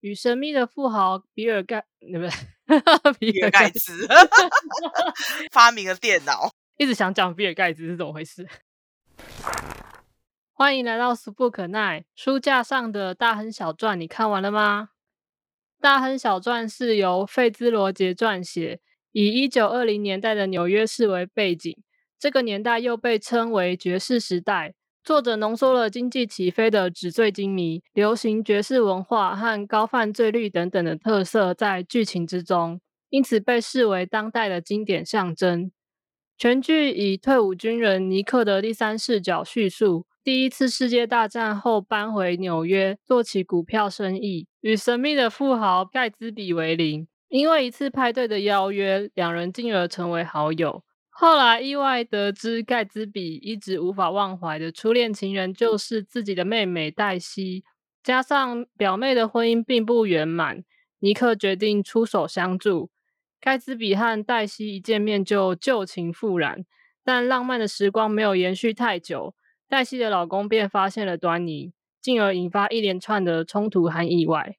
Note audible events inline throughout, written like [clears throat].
与神秘的富豪比尔盖，对不对？[laughs] 比尔盖茨 [laughs] 发明了电脑，一直想讲比尔盖茨是怎么回事。[laughs] 欢迎来到苏不可奈书架上的大亨小传，你看完了吗？大亨小传是由费兹罗杰撰写，以一九二零年代的纽约市为背景，这个年代又被称为爵士时代。作者浓缩了经济起飞的纸醉金迷、流行爵士文化和高犯罪率等等的特色在剧情之中，因此被视为当代的经典象征。全剧以退伍军人尼克的第三视角叙述，第一次世界大战后搬回纽约做起股票生意，与神秘的富豪盖茨比为邻。因为一次派对的邀约，两人进而成为好友。后来意外得知，盖茨比一直无法忘怀的初恋情人就是自己的妹妹黛西。加上表妹的婚姻并不圆满，尼克决定出手相助。盖茨比和黛西一见面就旧情复燃，但浪漫的时光没有延续太久，黛西的老公便发现了端倪，进而引发一连串的冲突和意外。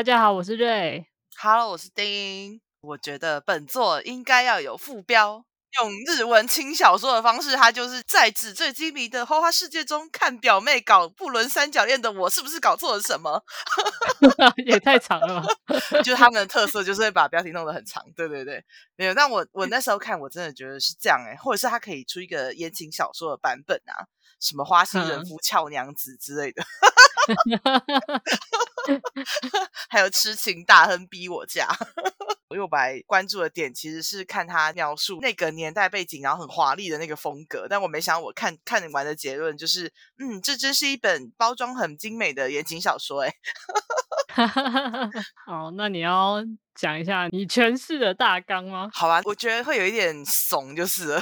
大家好，我是瑞。Hello，我是丁。我觉得本作应该要有副标，用日文轻小说的方式，它就是在纸醉金迷的花花世界中看表妹搞不伦三角恋的我，是不是搞错了什么？[laughs] [laughs] 也太长了，就是他们的特色就是会把标题弄得很长。对对对，没有。但我我那时候看，我真的觉得是这样哎，或者是他可以出一个言情小说的版本啊，什么花心人夫俏娘子之类的。[laughs] 还有痴情大亨逼我嫁，[laughs] 我又来关注的点其实是看他描述那个年代背景，然后很华丽的那个风格。但我没想到，我看看完的结论就是，嗯，这真是一本包装很精美的言情小说。[laughs] 哎，[laughs] 好，那你要讲一下你诠释的大纲吗？好吧，我觉得会有一点怂，就是。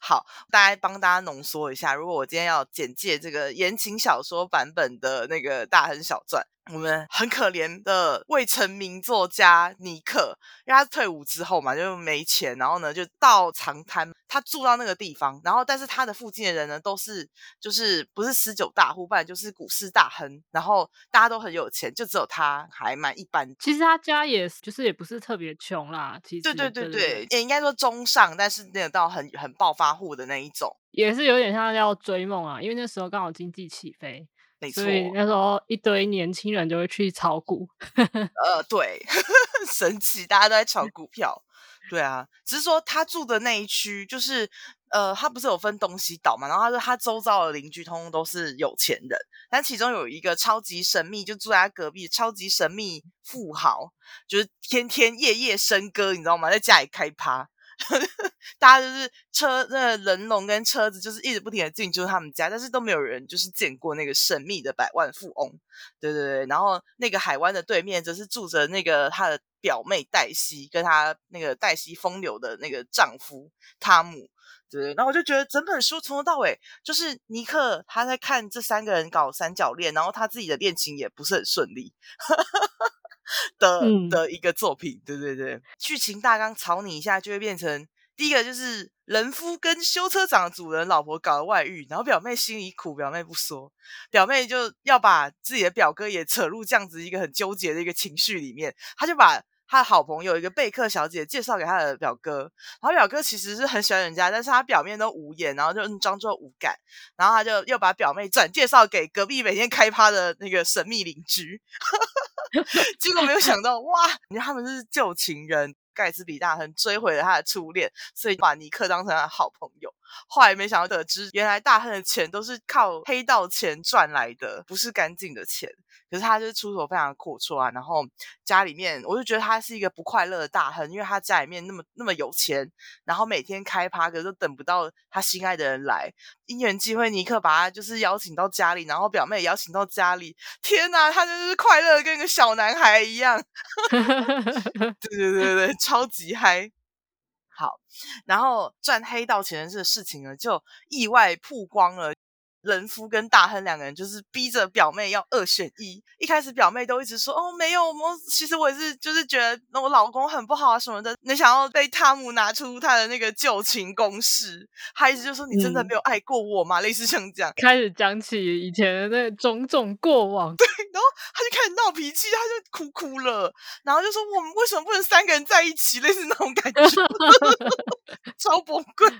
好，大家帮大家浓缩一下。如果我今天要简介这个言情小说版本的那个大亨小传。我们很可怜的未成名作家尼克，因为他退伍之后嘛，就没钱，然后呢就到长滩，他住到那个地方，然后但是他的附近的人呢都是就是不是十九大户，不然就是股市大亨，然后大家都很有钱，就只有他还蛮一般。其实他家也就是也不是特别穷啦，其实对对对对，也应该说中上，但是那个到很很暴发户的那一种，也是有点像要追梦啊，因为那时候刚好经济起飞。所以那时候一堆年轻人就会去炒股，[laughs] 呃，对，[laughs] 神奇，大家都在炒股票，对啊，只是说他住的那一区，就是呃，他不是有分东西岛嘛，然后他说他周遭的邻居通通都是有钱人，但其中有一个超级神秘，就住在他隔壁，超级神秘富豪，就是天天夜夜笙歌，你知道吗？在家里开趴。[laughs] 大家就是车，那人龙跟车子就是一直不停的进驻他们家，但是都没有人就是见过那个神秘的百万富翁，对对对。然后那个海湾的对面则是住着那个他的表妹黛西，跟他那个黛西风流的那个丈夫汤姆，对。然后我就觉得整本书从头到尾就是尼克他在看这三个人搞三角恋，然后他自己的恋情也不是很顺利。[laughs] 的的一个作品，对对对，剧情大纲草拟一下就会变成第一个就是人夫跟修车厂的主人老婆搞了外遇，然后表妹心里苦，表妹不说，表妹就要把自己的表哥也扯入这样子一个很纠结的一个情绪里面，他就把。他的好朋友一个贝克小姐介绍给他的表哥，然后表哥其实是很喜欢人家，但是他表面都无言，然后就装作无感，然后他就又把表妹转介绍给隔壁每天开趴的那个神秘邻居，[laughs] 结果没有想到，哇，你看他们是旧情人。盖茨比大亨追回了他的初恋，所以把尼克当成了好朋友。后来没想到得知，原来大亨的钱都是靠黑道钱赚来的，不是干净的钱。可是他就是出手非常阔绰啊，然后家里面，我就觉得他是一个不快乐的大亨，因为他家里面那么那么有钱，然后每天开趴，可是都等不到他心爱的人来。因缘机会，尼克把他就是邀请到家里，然后表妹邀请到家里。天哪，他就是快乐跟个小男孩一样。[laughs] 对对对对，超级嗨。好，然后赚黑道钱的这个事情呢，就意外曝光了。人夫跟大亨两个人就是逼着表妹要二选一。一开始表妹都一直说哦没有，我其实我也是就是觉得我老公很不好啊什么的。你想要被汤姆拿出他的那个旧情攻势，他一直就说你真的没有爱过我吗？类似像这样，开始讲起以前的那种种过往。对，然后他就开始闹脾气，他就哭哭了，然后就说我们为什么不能三个人在一起？[laughs] 类似那种感觉，[laughs] 超崩溃。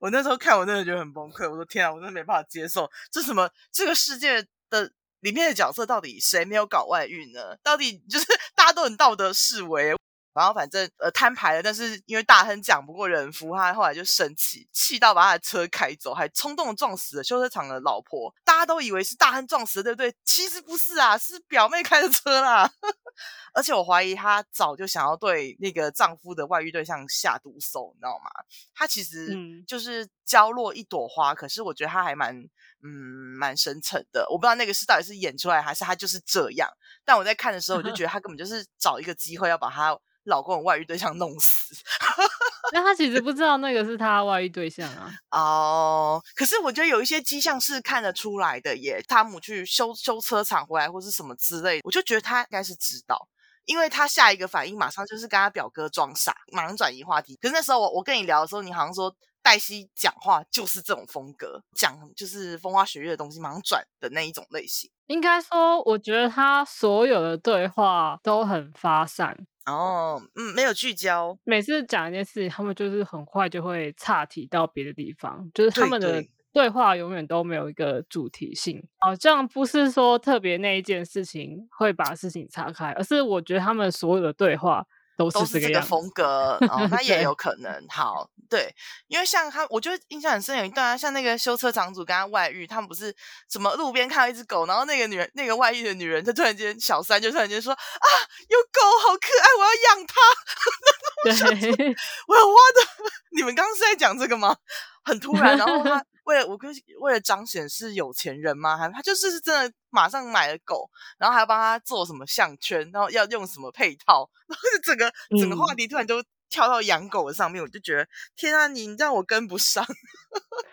我那时候看，我真的觉得很崩溃。我说天啊，我真的没办法接受，这什么这个世界的里面的角色到底谁没有搞外遇呢？到底就是 [laughs] 大家都很道德式为，然后反正呃摊牌了，但是因为大亨讲不过人夫，他后来就生气，气到把他的车开走，还冲动撞死了修车厂的老婆。大家都以为是大亨撞死的，对不对？其实不是啊，是表妹开的车啦。[laughs] 而且我怀疑她早就想要对那个丈夫的外遇对象下毒手，你知道吗？她其实就是娇落一朵花，可是我觉得她还蛮嗯蛮深沉的。我不知道那个是到底是演出来，还是她就是这样。但我在看的时候，我就觉得她根本就是找一个机会要把她老公的外遇对象弄死。[laughs] 那他其实不知道那个是他外遇对象啊。哦，可是我觉得有一些迹象是看得出来的耶。汤姆去修修车厂回来或是什么之类，我就觉得他应该是知道。因为他下一个反应马上就是跟他表哥装傻，马上转移话题。可是那时候我我跟你聊的时候，你好像说黛西讲话就是这种风格，讲就是风花雪月的东西，马上转的那一种类型。应该说，我觉得他所有的对话都很发散。哦，嗯，没有聚焦。每次讲一件事情，他们就是很快就会岔题到别的地方，就是他们的。对话永远都没有一个主题性，好像不是说特别那一件事情会把事情岔开，而是我觉得他们所有的对话都是这个风格，哦，[laughs] 那也有可能。好，对，因为像他，我就印象很深有一段啊，像那个修车厂主跟他外遇，他们不是什么路边看到一只狗，然后那个女人，那个外遇的女人，她突然间小三就突然间说啊，有狗好可爱，我要养它。[laughs] 对，我有挖的。[laughs] 你们刚刚是在讲这个吗？很突然，然后他。[laughs] 为了我跟为了彰显是有钱人吗？还他就是是真的马上买了狗，然后还要帮他做什么项圈，然后要用什么配套，[laughs] 然后整个整个话题突然都跳到养狗的上面，我就觉得天啊，你让我跟不上。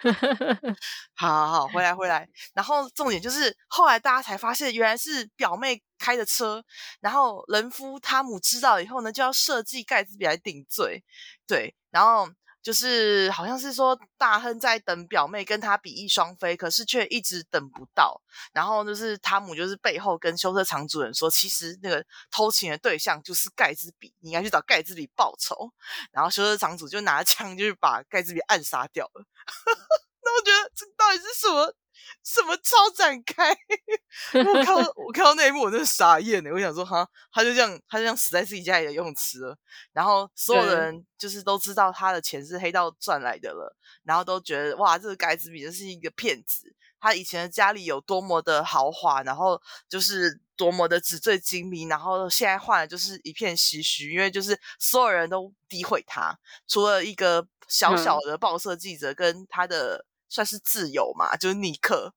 [laughs] 好好好，回来回来。然后重点就是后来大家才发现，原来是表妹开的车，然后人夫汤姆知道以后呢，就要设计盖茨比来顶罪。对，然后。就是好像是说大亨在等表妹跟他比翼双飞，可是却一直等不到。然后就是汤姆就是背后跟修车厂主人说，其实那个偷情的对象就是盖茨比，你应该去找盖茨比报仇。然后修车厂主就拿枪就是把盖茨比暗杀掉了。[laughs] 那我觉得这到底是什么？什么超展开？[laughs] 我看到我看到那一幕，我真的傻眼呢。我想说，哈，他就这样，他就这样死在自己家里的游泳池了。然后所有的人就是都知道他的钱是黑道赚来的了，然后都觉得哇，这个盖茨比真是一个骗子。他以前的家里有多么的豪华，然后就是多么的纸醉金迷，然后现在换了就是一片唏嘘，因为就是所有人都诋毁他，除了一个小小的报社记者跟他的。算是自由嘛，就是尼克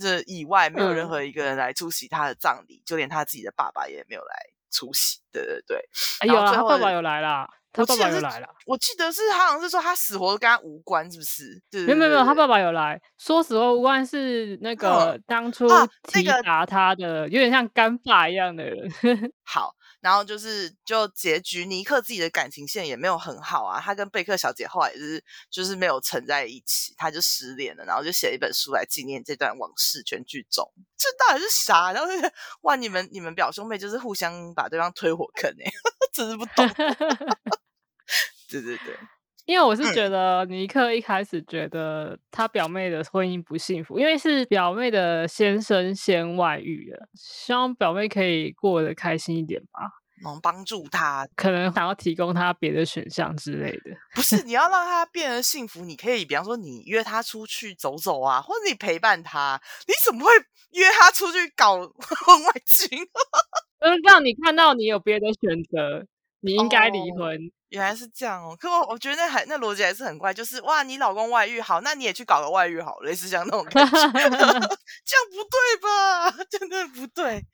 这以外，没有任何一个人来出席他的葬礼，就连他自己的爸爸也没有来出席。对对对，有啊，他爸爸有来啦，他爸爸有来了。我记得是他好像是说他死活跟他无关，是不是？没有没有没有，他爸爸有来说死活无关，是那个当初提拔他的，有点像干爸一样的人。好。然后就是就结局，尼克自己的感情线也没有很好啊。他跟贝克小姐后来也是就是没有成在一起，他就失联了。然后就写了一本书来纪念这段往事。全剧终，这到底是啥？然后哇，你们你们表兄妹就是互相把对方推火坑哎，[laughs] 真是不懂。[laughs] 对对对，因为我是觉得尼克一开始觉得他表妹的婚姻不幸福，因为是表妹的先生先外遇了，希望表妹可以过得开心一点吧。能帮助他，可能想要提供他别的选项之类的。不是，你要让他变得幸福，你可以，比方说你约他出去走走啊，或者你陪伴他。你怎么会约他出去搞婚外情？[laughs] 就是让你看到你有别的选择，你应该离婚。原来是这样哦。可我我觉得那还那逻辑还是很怪，就是哇，你老公外遇好，那你也去搞个外遇好，类似像那种感觉，[laughs] 这样不对吧？[laughs] 真的不对。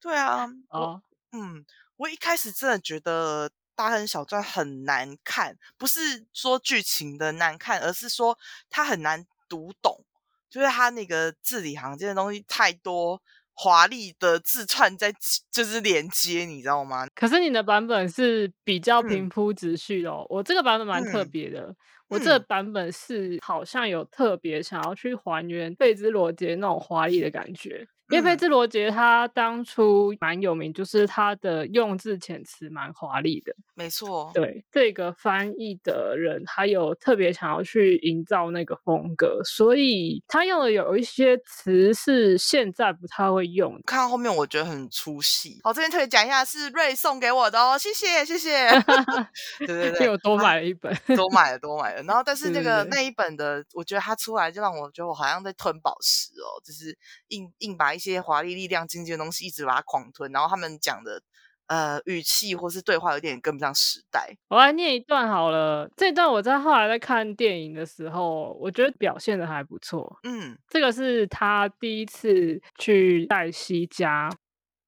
对啊。哦。嗯。我一开始真的觉得《大亨小传》很难看，不是说剧情的难看，而是说它很难读懂。就是他那个字里行间的东西太多。华丽的字串在就是连接，你知道吗？可是你的版本是比较平铺直叙的，我这个版本蛮特别的。我这个版本是好像有特别想要去还原费兹罗杰那种华丽的感觉。因为费兹罗杰他当初蛮有名，就是他的用字遣词蛮华丽的。没错，对这个翻译的人，他有特别想要去营造那个风格，所以他用的有一些词是现在不太会用。看到后面我觉得很出戏。好，这边特别讲一下，是瑞送给我的哦，谢谢谢谢。[laughs] 对对对，我多买了一本，多买了多买了。然后但是那个那一本的，我觉得他出来就让我觉得我好像在吞宝石哦，就是硬硬把。一些华丽、力量、经济的东西，一直把它狂吞，然后他们讲的呃语气或是对话，有点跟不上时代。我来念一段好了，这段我在后来在看电影的时候，我觉得表现的还不错。嗯，这个是他第一次去黛西家，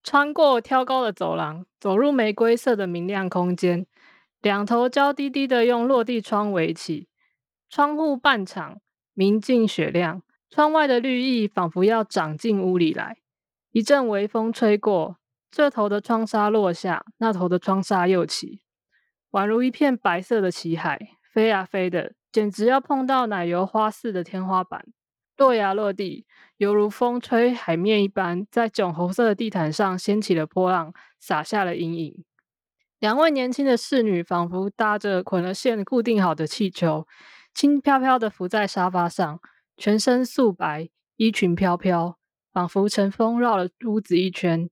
穿过挑高的走廊，走入玫瑰色的明亮空间，两头娇滴滴的用落地窗围起，窗户半敞，明净雪亮。窗外的绿意仿佛要长进屋里来，一阵微风吹过，这头的窗纱落下，那头的窗纱又起，宛如一片白色的旗海，飞呀飞的，简直要碰到奶油花似的天花板，落呀落地，犹如风吹海面一般，在赭红色的地毯上掀起了波浪，洒下了阴影。两位年轻的侍女仿佛搭着捆了线固定好的气球，轻飘飘地浮在沙发上。全身素白，衣裙飘飘，仿佛乘风绕了屋子一圈。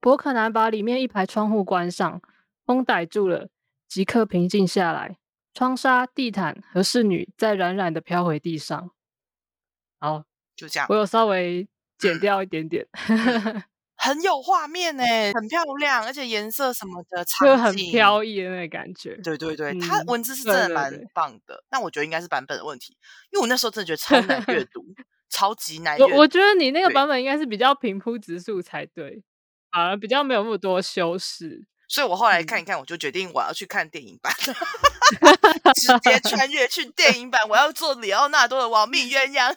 伯克南把里面一排窗户关上，风逮住了，即刻平静下来。窗纱、地毯和侍女在冉冉的飘回地上。好，就这样。我有稍微 [clears throat] 剪掉一点点，[laughs] 很有画面呢，很漂亮，而且颜色什么的，就很飘逸的那个感觉。对对对，它文字是真的蛮棒的。但我觉得应该是版本的问题。因为我那时候真的觉得 [laughs] 超难阅读，超级难。我我觉得你那个版本应该是比较平铺直述才对，反而比较没有那么多修饰。所以我后来看一看，我就决定我要去看电影版，[laughs] 直接 [laughs] 穿越去电影版。我要做里奥纳多的亡命鸳鸯。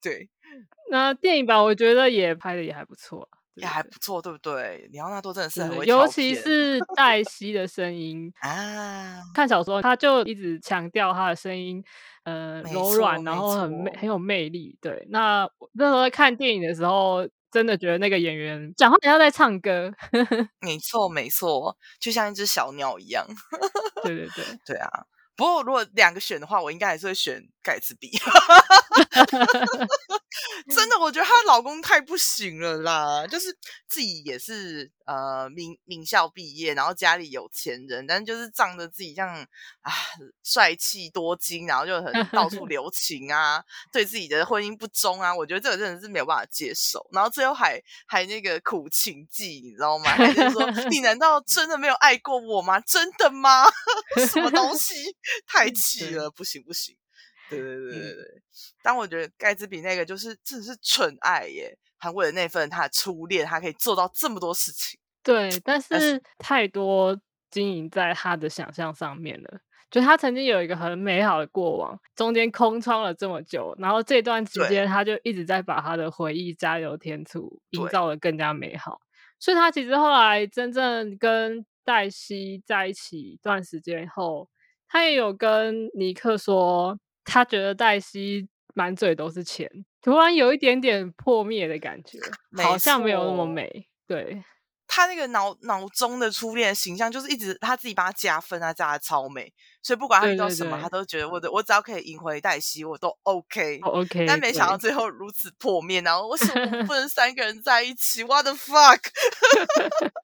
对，[laughs] 那电影版我觉得也拍的也还不错。也还不错，对不对？里奥纳多真的是很，尤其是黛西的声音 [laughs] 啊。看小说，他就一直强调他的声音，呃，柔软，然后很魅，很有魅力。对，那那时候在看电影的时候，真的觉得那个演员讲话像在唱歌。[laughs] 没错，没错，就像一只小鸟一样。对对对，对啊。不过如果两个选的话，我应该还是会选盖茨比。真的，我觉得她老公太不行了啦！就是自己也是呃名名校毕业，然后家里有钱人，但是就是仗着自己这样啊帅气多金，然后就很到处 [laughs] 留情啊，对自己的婚姻不忠啊，我觉得这个真的是没有办法接受。然后最后还还那个苦情计，你知道吗？还是说 [laughs] 你难道真的没有爱过我吗？真的吗？[laughs] 什么东西？[laughs] 太气了！不行不行。对对对对对，但我觉得盖茨比那个就是真的是纯爱耶，他为了那份他的初恋，他可以做到这么多事情。对，但是太多经营在他的想象上面了。就他曾经有一个很美好的过往，中间空窗了这么久，然后这段时间他就一直在把他的回忆加油添醋，营造的更加美好。所以他其实后来真正跟黛西在一起一段时间后，他也有跟尼克说。他觉得黛西满嘴都是钱，突然有一点点破灭的感觉，好像没有那么美。对他那个脑脑中的初恋形象，就是一直他自己帮他加分，啊加的超美，所以不管他遇到什么，他都觉得我的我只要可以赢回黛西，我都 OK OK。但没想到最后如此破灭，然后为什么不 [laughs] 能三个人在一起？What the fuck？[laughs]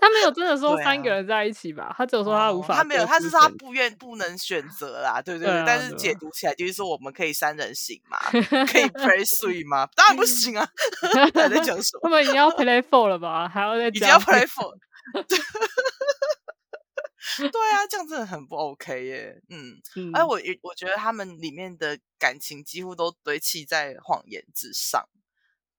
他没有真的说三个人在一起吧？他只有说他无法，他没有，他是说他不愿不能选择啦，对对对。但是解读起来就是说我们可以三人行嘛，[laughs] 可以 play three 吗？当然不 [laughs] 行啊！还在讲什么？他们已经要 play four 了吧？还要再已经要 play four？[laughs] 对啊，这样真的很不 OK 耶。嗯，哎，我我觉得他们里面的感情几乎都堆砌在谎言之上。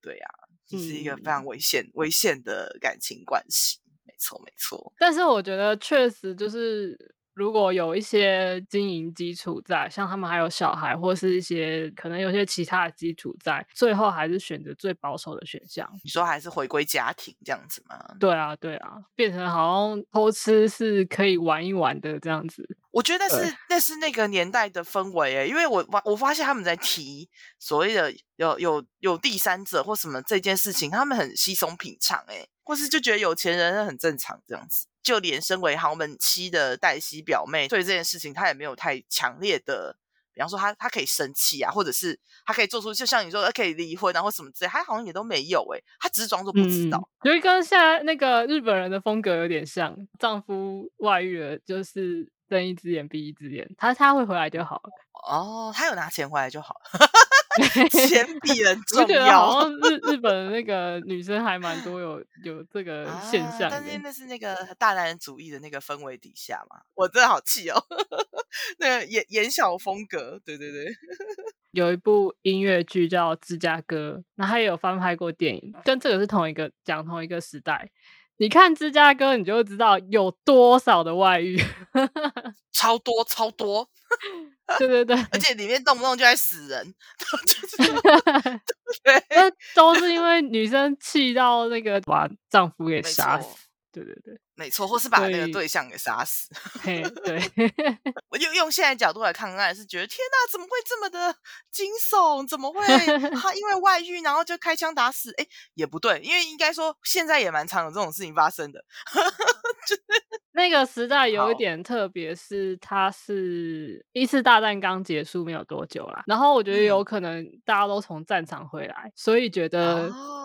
对呀，这是一个非常危险危险的感情关系。没错，没错。但是我觉得确实就是如果有一些经营基础在，像他们还有小孩，或是一些可能有些其他的基础在，最后还是选择最保守的选项。你说还是回归家庭这样子吗？对啊，对啊，变成好像偷吃是可以玩一玩的这样子。我觉得对是那是那个年代的氛围诶，因为我发我发现他们在提所谓的有有有第三者或什么这件事情，他们很稀松平常诶，或是就觉得有钱人很正常这样子。就连身为豪门妻的黛西表妹，对这件事情她也没有太强烈的，比方说她她可以生气啊，或者是她可以做出就像你说她可以离婚啊或什么之类，她好像也都没有诶，她只是装作不知道。嗯，所以跟现在那个日本人的风格有点像，丈夫外遇了就是睁一只眼闭一只眼，他他会回来就好了。哦，他有拿钱回来就好，[laughs] 钱比人我重要觉得好。像日日本的那个女生还蛮多有有这个现啊象但是。那是那个大男人主义的那个氛围底下嘛，我真的好气哦。那个演演小风格，对对对，[laughs] 有一部音乐剧叫《芝加哥》，那他也有翻拍过电影，跟这个是同一个讲同一个时代。你看芝加哥，你就会知道有多少的外遇。[laughs] 超多超多，对对对，而且里面动不动就在死人，[laughs] [laughs] 那都是因为女生气到那个把丈夫给杀死。对对对，没错，或是把那个对象给杀死。嘿，[laughs] 对，我就用现在角度来看，当然是觉得天哪，怎么会这么的惊悚？怎么会 [laughs] 他因为外遇然后就开枪打死？哎，也不对，因为应该说现在也蛮常有这种事情发生的。[laughs] 那个时代有一好点特别，是它是一次大战刚结束没有多久啦，然后我觉得有嗯可能大家都从战场回来，所以觉得哦，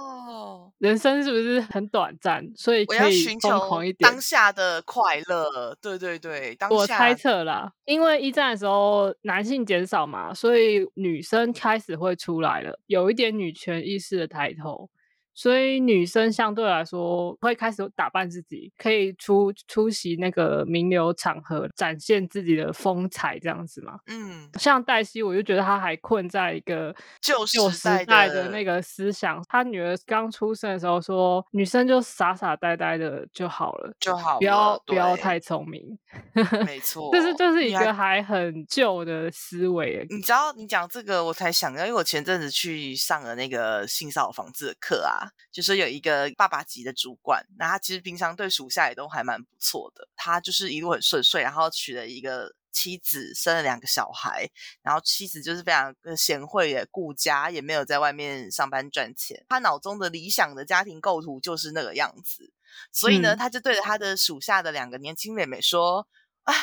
人生是不是很短暂，所以我可以要寻求疯狂一点当。下的快乐。对对对，当下我猜测啦，因为一战的时候男性减少嘛，所以女生开始会出来了，有一点女权意识的抬头，所以女生相对来说会开始打扮自己，可以出出席那个名流场合，展现自己的风采，这样子嘛。嗯，像黛西，我就觉得她还困在一个旧旧时时代代的的那个思想。她女儿刚出生的时候说，女生就傻傻呆呆的就好了，就好不要不要太聪明。没错，[laughs] 这是这是一个还很旧的思维。你知道你讲这个，我才想到，因为我前阵子去上了那个性骚扰防治的课啊，就是有一个爸爸级的主管，那他其实平常对属下也都还蛮不错的，他就是一路很顺遂，然后娶了一个妻子，生了两个小孩，然后妻子就是非常贤惠也顾家，也没有在外面上班赚钱，他脑中的理想的家庭构图就是那个样子，所以呢，嗯。他就对着他的属下的两个年轻妹妹说：“啊。”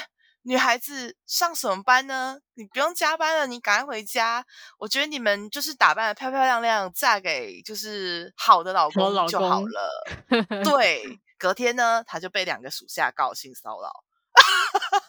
女孩子上什么班呢？你不用加班了，你赶快回家。我觉得你们就是打扮的漂漂亮亮，嫁给就是好的老公就好了。[laughs] 对，隔天呢，他就被两个属下告性骚扰。[laughs]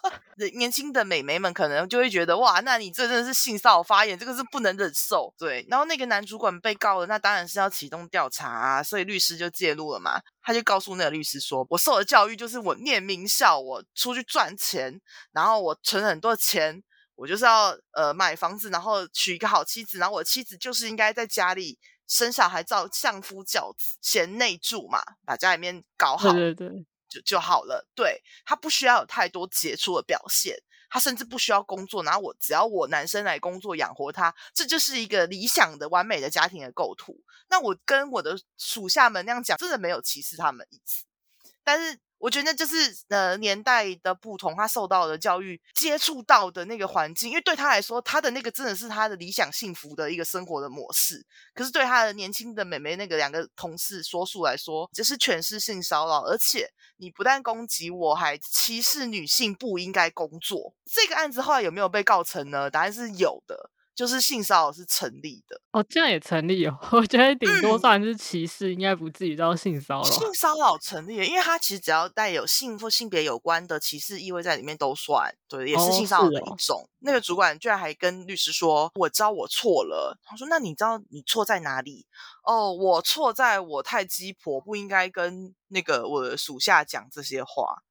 年轻的美眉们可能就会觉得哇，那你这真的是性骚扰发言，这个是不能忍受。对，然后那个男主管被告了，那当然是要启动调查啊，所以律师就介入了嘛。他就告诉那个律师说：“我受的教育就是我念名校，我出去赚钱，然后我存很多钱，我就是要呃买房子，然后娶一个好妻子，然后我妻子就是应该在家里生小孩，照相夫教子，贤内助嘛，把家里面搞好。”对对，就就好了。对他不需要有太多杰出的表现，他甚至不需要工作，然后我只要我男生来工作养活他，这就是一个理想的完美的家庭的构图。那我跟我的属下们那样讲，真的没有歧视他们意思，但是。我觉得就是呃年代的不同，他受到的教育、接触到的那个环境，因为对他来说，他的那个真的是他的理想幸福的一个生活的模式。可是对他的年轻的妹妹那个两个同事说述来说，这是全是性骚扰，而且你不但攻击我，还歧视女性不应该工作。这个案子后来有没有被告成呢？答案是有的，就是性骚扰是成立的。哦，这样也成立哦。[laughs] 我觉得顶多嗯算是歧视，应该不至于到性骚扰。性骚扰成立了，因为它其实只要带有性或性别有关的歧视意味在里面都算，对，也是哦性骚扰的一种。那个主管居然还跟律师说：“我知道我错了。”他说：“那你知道你错在哪里？”哦，我错在我太鸡婆，不应该跟那个我的属下讲这些话，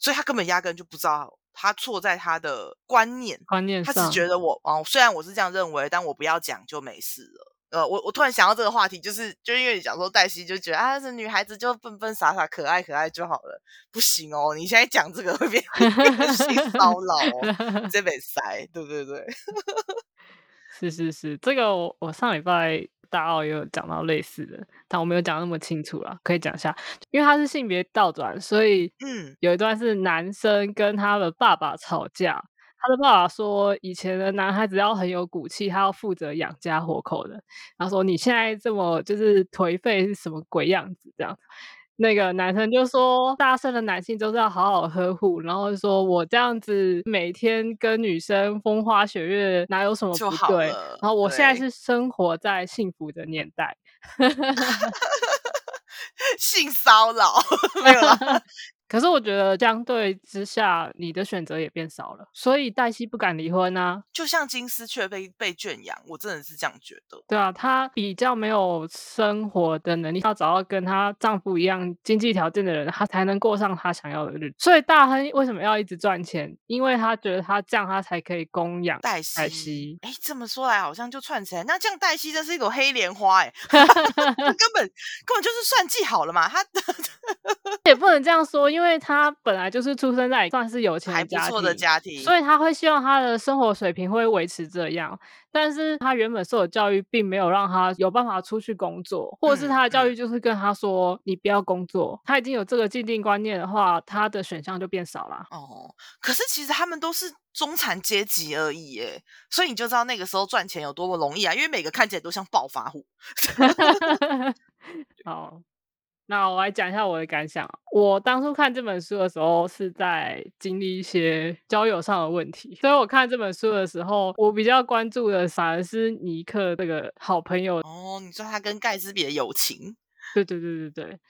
所以他根本压根就不知道他错在他的观念。观念上，他只觉得我哦，虽然我是这样认为，但我不要讲就没事了。呃，我我突然想到这个话题，就是就因为你讲说黛西就觉得啊，这女孩子就笨笨傻傻、可爱可爱就好了，不行哦，你现在讲这个会变 [laughs] 性骚扰哦，这被塞，对对对，[laughs] 是是是，这个我我上礼拜大奥也有讲到类似的，但我没有讲那么清楚了，可以讲一下，因为他是性别倒转，所以嗯，有一段是男生跟他的爸爸吵架。他的爸爸说：“以前的男孩子要很有骨气，他要负责养家活口的。”然后说：“你现在这么就是颓废是什么鬼样子？”这样，那个男生就说：“大声的男性就是要好好呵护。”然后说：“我这样子每天跟女生风花雪月，哪有什么不对？然后我现在是生活在幸福的年代。[laughs] ”性骚扰 [laughs] 没有了。[laughs] 可是我觉得相对之下，你的选择也变少了，所以黛西不敢离婚啊。就像金丝雀被被圈养，我真的是这样觉得。对啊，她比较没有生活的能力，要找到跟她丈夫一样经济条件的人，她才能过上她想要的日子。所以大亨为什么要一直赚钱？因为他觉得他这样他才可以供养黛西。哎，这么说来好像就串起来。那这样黛西真是一朵黑莲花哎，[laughs] [laughs] 根本根本就是算计好了嘛。他 [laughs] 也不能这样说，因为。因为他本来就是出生在算是有钱的家庭，所以他会希望他的生活水平会维持这样。但是他原本受的教育并没有让他有办法出去工作，或者是他的教育就是跟他说你不要工作。他已经有这个既定观念的话，他的选项就变少了。哦，可是其实他们都是中产阶级而已，耶，所以你就知道那个时候赚钱有多么容易啊！因为每个看起来都像暴发户。[laughs] [laughs] 好。那我来讲一下我的感想。我当初看这本书的时候，是在经历一些交友上的问题，所以我看这本书的时候，我比较关注的反而是尼克这个好朋友。哦，你说他跟盖茨比的友情？对对对对对。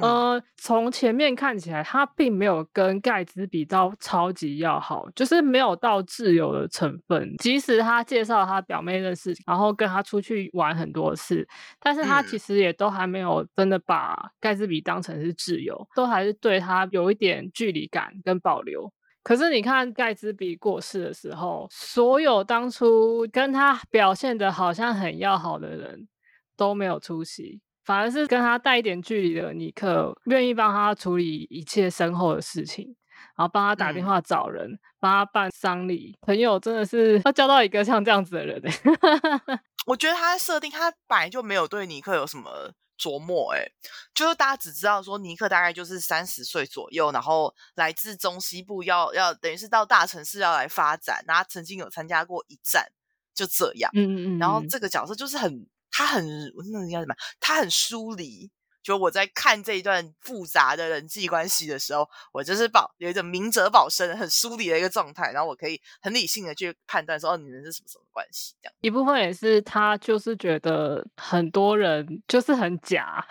呃，从前面看起来，他并没有跟盖茨比到超级要好，就是没有到挚友的成分。即使他介绍他表妹认识，然后跟他出去玩很多次，但是他其实也都还没有真的把盖茨比当成是挚友，都还是对他有一点距离感跟保留。可是你看盖茨比过世的时候，所有当初跟他表现的好像很要好的人都没有出席。反而是跟他带一点距离的尼克，愿意帮他处理一切身后的事情，然后帮他打电话找人，帮他办丧礼。朋友真的是要交到一个像这样子的人 [laughs] 我觉得他设定他本来就没有对尼克有什么琢磨，哎，就是大家只知道说尼克大概就是三十岁左右，然后来自中西部，要要等于是到大城市要来发展，然后曾经有参加过一战，就这样。嗯嗯嗯。然后这个角色就是很。他很，那叫什么？他很疏离。就我在看这一段复杂的人际关系的时候，我就是保有一种明哲保身、很疏离的一个状态，然后我可以很理性的去判断说，哦，你们是什么什么关系？这样一部分也是他就是觉得很多人就是很假，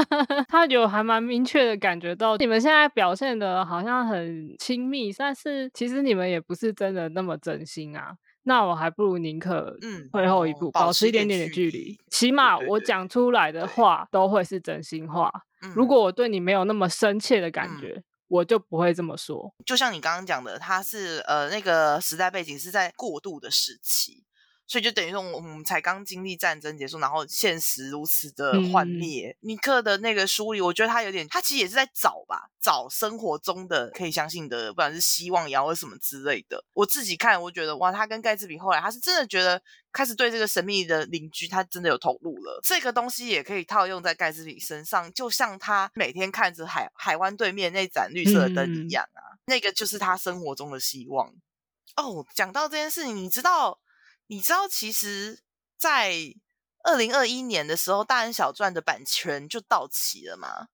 [laughs] 他有还蛮明确的感觉到你们现在表现的好像很亲密，但是其实你们也不是真的那么真心啊。那我还不如宁可嗯退后一步，保持一点点的距离。起码我讲出来的话都会是真心话。如果我对你没有那么深切的感觉，我就不会这么说。就像你刚刚讲的，他是呃那个时代背景是在过渡的时期。所以就等于说，我们才刚经历战争结束，然后现实如此的幻灭。尼克的那个书里，我觉得他有点，他其实也是在找吧，找生活中的可以相信的，不管是希望也好，或什么之类的。我自己看，我觉得哇，他跟盖茨比后来，他是真的觉得开始对这个神秘的邻居，他真的有投入了。这个东西也可以套用在盖茨比身上，就像他每天看着海海湾对面那盏绿色的灯一样啊，那个就是他生活中的希望。哦，讲到这件事情，你知道？你知道，其实，在二零二一年的时候，《大人小传》的版权就到期了吗？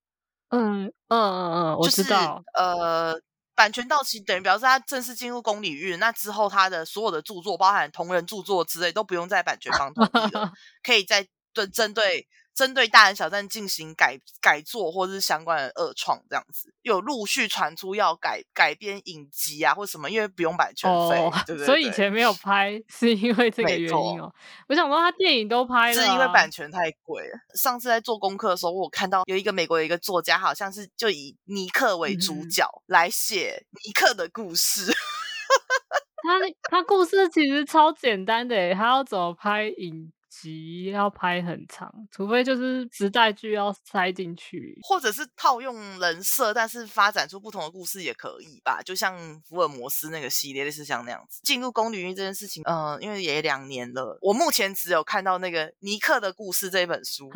嗯嗯嗯嗯，我知道。呃，版权到期等于表示他正式进入公领域，那之后他的所有的著作，包含同人著作之类，都不用在版权方同意了，[laughs] 可以在对针对。针对大人小站进行改改作或者是相关的恶创这样子，有陆续传出要改改编影集啊或什么，因为不用版权费，对 [laughs] 对？所以以前没有拍是因为这个原因哦。我想说他电影都拍了，是因为版权太贵了。上次在做功课的时候，我看到有一个美国的一个作家，好像是就以尼克为主角来写尼克的故事。[laughs] 他他故事其实超简单的，他要怎么拍影？集要拍很长，除非就是时代剧要塞进去，或者是套用人设，但是发展出不同的故事也可以吧。就像福尔摩斯那个系列，类似像那样子。进入公领域这件事情，嗯，因为也两年了，我目前只有看到那个尼克的故事这本书，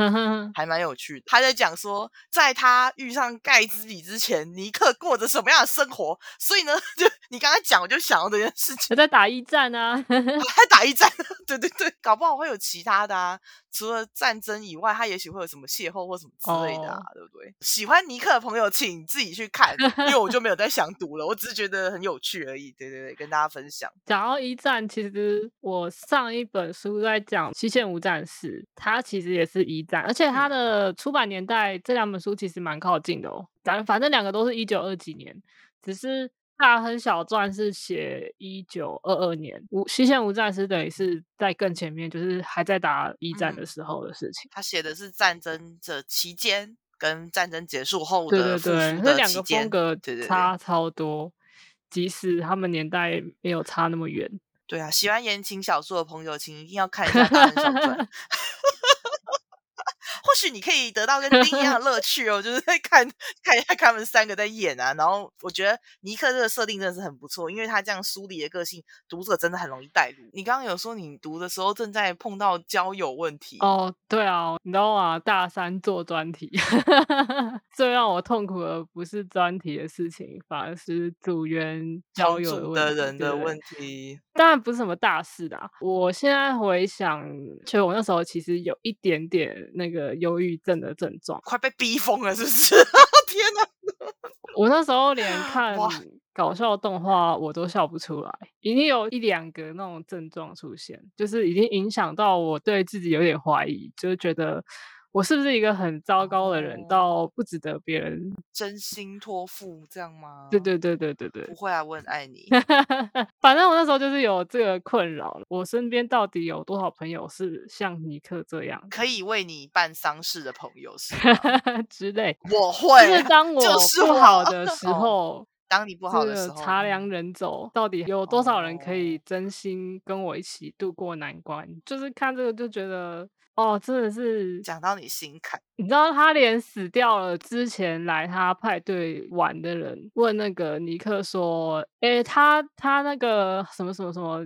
还蛮有趣的。他在讲说，在他遇上盖茨比之前，尼克过着什么样的生活。所以呢，[laughs] 就你刚才讲，我就想到这件事情，在打一战啊，在打一战，[laughs] 对对对，搞不好会有其他的啊。除了战争以外，他也许会有什么邂逅或什么之类的啊，对不对？喜欢尼克的朋友，请自己去看，因为我就没有在想读了，我只是觉得很有趣而已。对对对，跟大家分享。讲到一战，其实我上一本书在讲《西线无战事》，它其实也是一战，而且它的出版年代这两本书其实蛮靠近的哦。反反正两个都是一九二几年，只是。大亨小传是写一九二二年，无西线无战事等于是在更前面，就是还在打一战的时候的事情。他写的是战争这期间跟战争结束后的对对对，那两个风格差超多，即使他们年代没有差那么远。对啊，喜欢言情小说的朋友，请一定要看一下大亨小传。或许你可以得到跟丁一样的乐趣哦，就是在看看一下他们三个在演啊。然后我觉得尼克这个设定真的是很不错，因为他这样疏离的个性，读者真的很容易带入。你刚刚有说你读的时候正在碰到交友问题哦，对啊，你知道吗？大三做专题，[laughs] 最让我痛苦的不是专题的事情，反而是组员交友的人的问题。当然不是什么大事啦。我现在回想，其实我那时候其实有一点点那个。忧郁症的症状，快被逼疯了，是不是？[laughs] 天哪！我那时候连看搞笑动画我都笑不出来，已经有一两个那种症状出现，就是已经影响到我对自己有点怀疑，就是觉得。我是不是一个很糟糕的人，到不值得别人真心托付这样吗？对对对对对对，不会啊，我很爱你。[laughs] 反正我那时候就是有这个困扰我身边到底有多少朋友是像尼克这样可以为你办丧事的朋友是 [laughs] 之类？我会，就是当我不好的 [laughs] 时候，当你不好的时候，茶凉人走，到底有多少人可以真心跟我一起度过难关？就是看这个就觉得。哦，真的是讲到你心坎。你知道他连死掉了之前来他派对玩的人问那个尼克说：“诶，他他那个什么什么什么，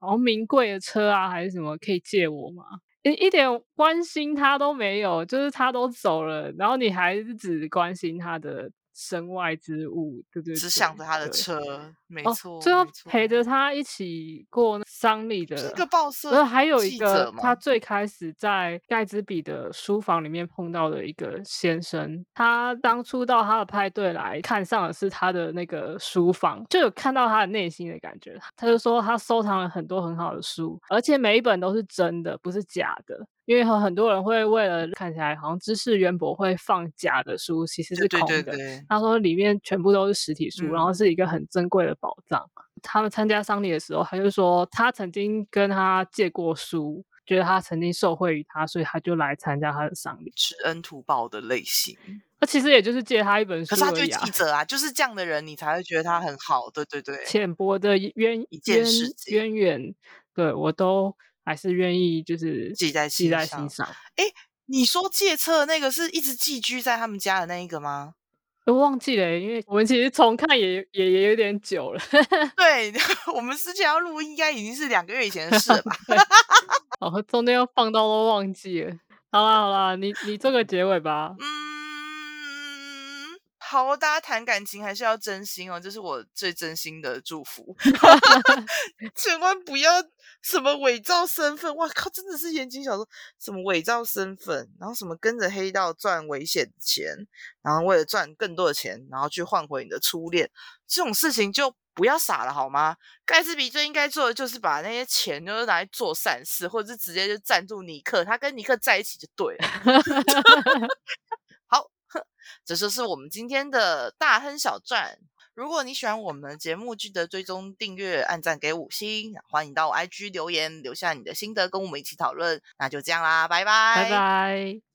好名贵的车啊，还是什么可以借我吗？”一一点关心他都没有，就是他都走了，然后你还是只关心他的。身外之物，对不对，只想着他的车，没错，最后陪着他一起过丧礼的这个报社，然后还有一个他最开始在盖茨比的书房里面碰到的一个先生，他当初到他的派对来看上的是他的那个书房，就有看到他的内心的感觉。他就说他收藏了很多很好的书，而且每一本都是真的，不是假的。因为很多人会为了看起来好像知识渊博，会放假的书，其实是空的。他说里面全部都是实体书，然后是一个很珍贵的宝藏。他们参加丧礼的时候，他就说他曾经跟他借过书，觉得他曾经受惠于他，所以他就来参加他的丧礼，知恩图报的类型。[laughs] 那其实也就是借他一本书，可是他就是记者啊，就是这样的人，你才会觉得他很好。对对对，浅薄的渊渊渊源，对我都。还是愿意就是记在记在心上。哎，你说借册那个是一直寄居在他们家的那一个吗？我忘记了，因为我们其实重看也也也有点久了。[laughs] 对，[laughs] 我们之前要录应该已经是两个月以前的事了吧？[laughs] 哦，中间要放到都忘记了。好啦好啦，你你做个结尾吧。嗯，好，大家谈感情还是要真心哦，这是我最真心的祝福。[laughs] 千万不要。什么伪造身份？哇靠！真的是言情小说，什么伪造身份，然后什么跟着黑道赚危险钱，然后为了赚更多的钱，然后去换回你的初恋，这种事情就不要傻了好吗？盖茨比最应该做的就是把那些钱就是拿来做善事，或者是直接就赞助尼克，他跟尼克在一起就对了。[laughs] 好，这就是我们今天的大亨小传。如果你喜欢我们的节目，记得追踪、订阅、按赞、给五星，欢迎到 IG 留言，留下你的心得，跟我们一起讨论。那就这样啦，拜拜，拜拜。